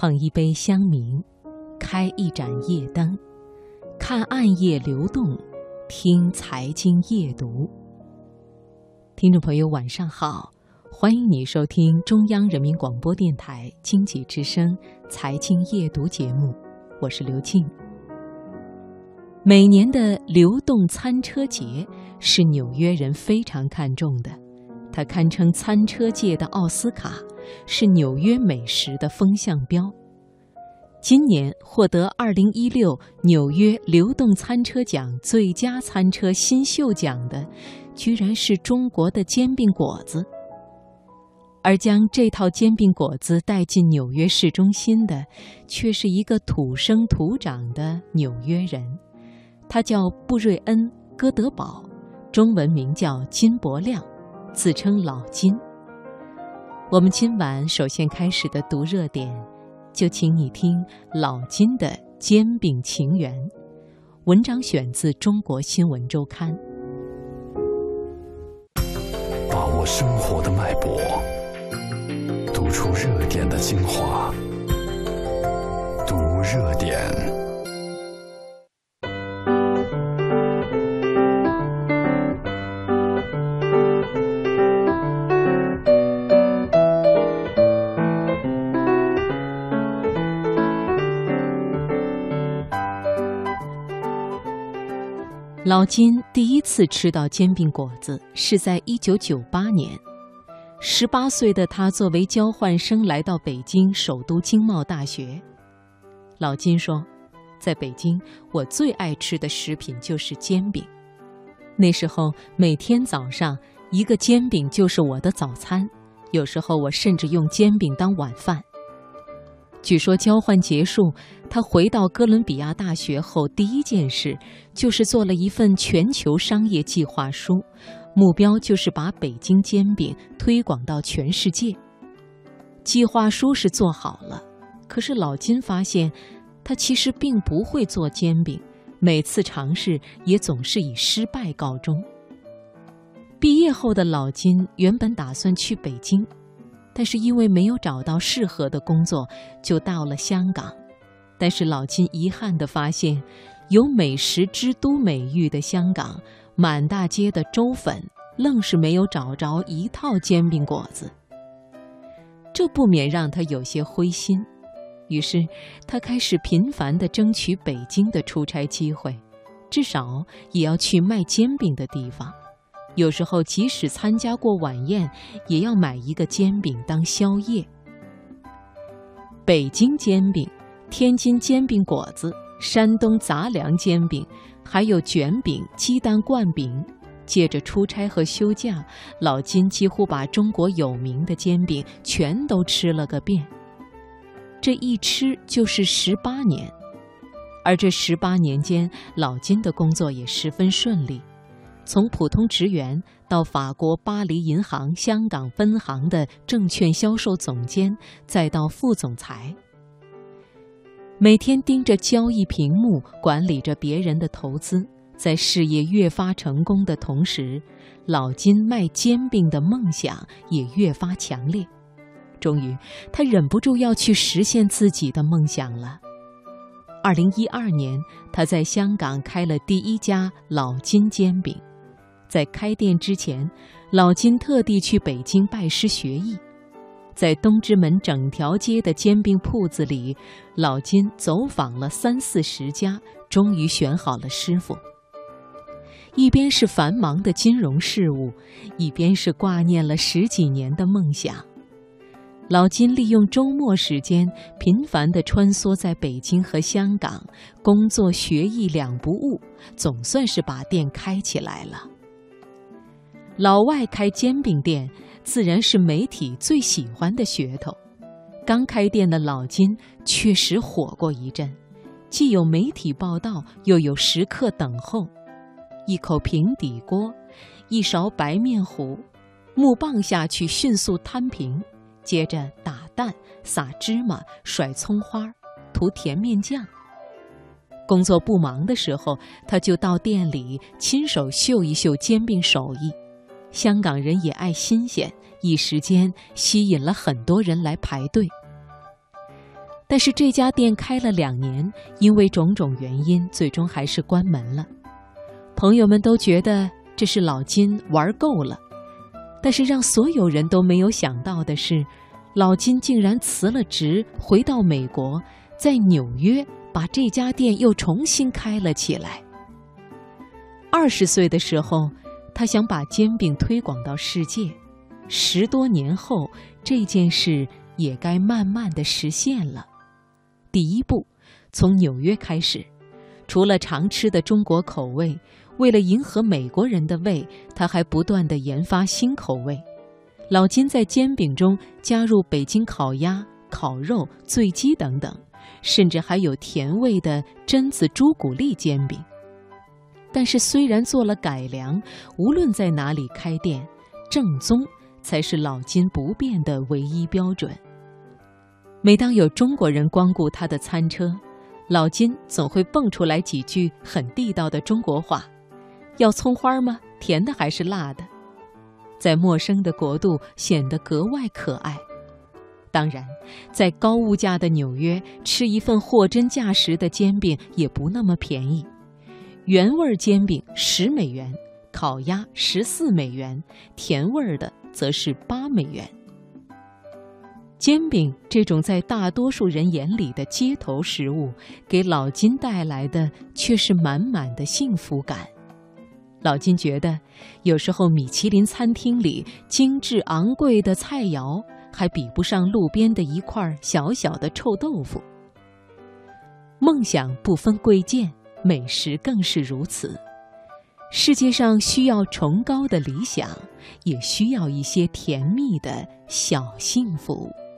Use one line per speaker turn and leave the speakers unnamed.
捧一杯香茗，开一盏夜灯，看暗夜流动，听财经夜读。听众朋友，晚上好，欢迎你收听中央人民广播电台经济之声财经夜读节目，我是刘静。每年的流动餐车节是纽约人非常看重的，它堪称餐车界的奥斯卡。是纽约美食的风向标。今年获得2016纽约流动餐车奖最佳餐车新秀奖的，居然是中国的煎饼果子。而将这套煎饼果子带进纽约市中心的，却是一个土生土长的纽约人，他叫布瑞恩·戈德堡，中文名叫金伯亮，自称老金。我们今晚首先开始的读热点，就请你听老金的煎饼情缘。文章选自《中国新闻周刊》。
把握生活的脉搏，读出热点的精华，读热点。
老金第一次吃到煎饼果子是在一九九八年，十八岁的他作为交换生来到北京首都经贸大学。老金说，在北京，我最爱吃的食品就是煎饼。那时候每天早上一个煎饼就是我的早餐，有时候我甚至用煎饼当晚饭。据说交换结束，他回到哥伦比亚大学后，第一件事就是做了一份全球商业计划书，目标就是把北京煎饼推广到全世界。计划书是做好了，可是老金发现，他其实并不会做煎饼，每次尝试也总是以失败告终。毕业后的老金原本打算去北京。但是因为没有找到适合的工作，就到了香港。但是老金遗憾地发现，有“美食之都”美誉的香港，满大街的粥粉，愣是没有找着一套煎饼果子。这不免让他有些灰心。于是他开始频繁地争取北京的出差机会，至少也要去卖煎饼的地方。有时候，即使参加过晚宴，也要买一个煎饼当宵夜。北京煎饼、天津煎饼果子、山东杂粮煎饼，还有卷饼、鸡蛋灌饼。借着出差和休假，老金几乎把中国有名的煎饼全都吃了个遍。这一吃就是十八年，而这十八年间，老金的工作也十分顺利。从普通职员到法国巴黎银行香港分行的证券销售总监，再到副总裁，每天盯着交易屏幕，管理着别人的投资，在事业越发成功的同时，老金卖煎饼的梦想也越发强烈。终于，他忍不住要去实现自己的梦想了。二零一二年，他在香港开了第一家老金煎饼。在开店之前，老金特地去北京拜师学艺，在东直门整条街的煎饼铺子里，老金走访了三四十家，终于选好了师傅。一边是繁忙的金融事务，一边是挂念了十几年的梦想。老金利用周末时间，频繁地穿梭在北京和香港，工作学艺两不误，总算是把店开起来了。老外开煎饼店，自然是媒体最喜欢的噱头。刚开店的老金确实火过一阵，既有媒体报道，又有食客等候。一口平底锅，一勺白面糊，木棒下去迅速摊平，接着打蛋、撒芝麻、甩葱花、涂甜面酱。工作不忙的时候，他就到店里亲手秀一秀煎饼手艺。香港人也爱新鲜，一时间吸引了很多人来排队。但是这家店开了两年，因为种种原因，最终还是关门了。朋友们都觉得这是老金玩够了，但是让所有人都没有想到的是，老金竟然辞了职，回到美国，在纽约把这家店又重新开了起来。二十岁的时候，他想把煎饼推广到世界。十多年后，这件事也该慢慢的实现了。第一步，从纽约开始，除了常吃的中国口味，为了迎合美国人的胃，他还不断的研发新口味。老金在煎饼中加入北京烤鸭、烤肉、醉鸡等等，甚至还有甜味的榛子朱古力煎饼。但是，虽然做了改良，无论在哪里开店，正宗才是老金不变的唯一标准。每当有中国人光顾他的餐车，老金总会蹦出来几句很地道的中国话：“要葱花吗？甜的还是辣的？”在陌生的国度显得格外可爱。当然，在高物价的纽约，吃一份货真价实的煎饼也不那么便宜。原味煎饼十美元，烤鸭十四美元，甜味的则是八美元。煎饼这种在大多数人眼里的街头食物，给老金带来的却是满满的幸福感。老金觉得，有时候米其林餐厅里精致昂贵的菜肴，还比不上路边的一块小小的臭豆腐。梦想不分贵贱。美食更是如此。世界上需要崇高的理想，也需要一些甜蜜的小幸福。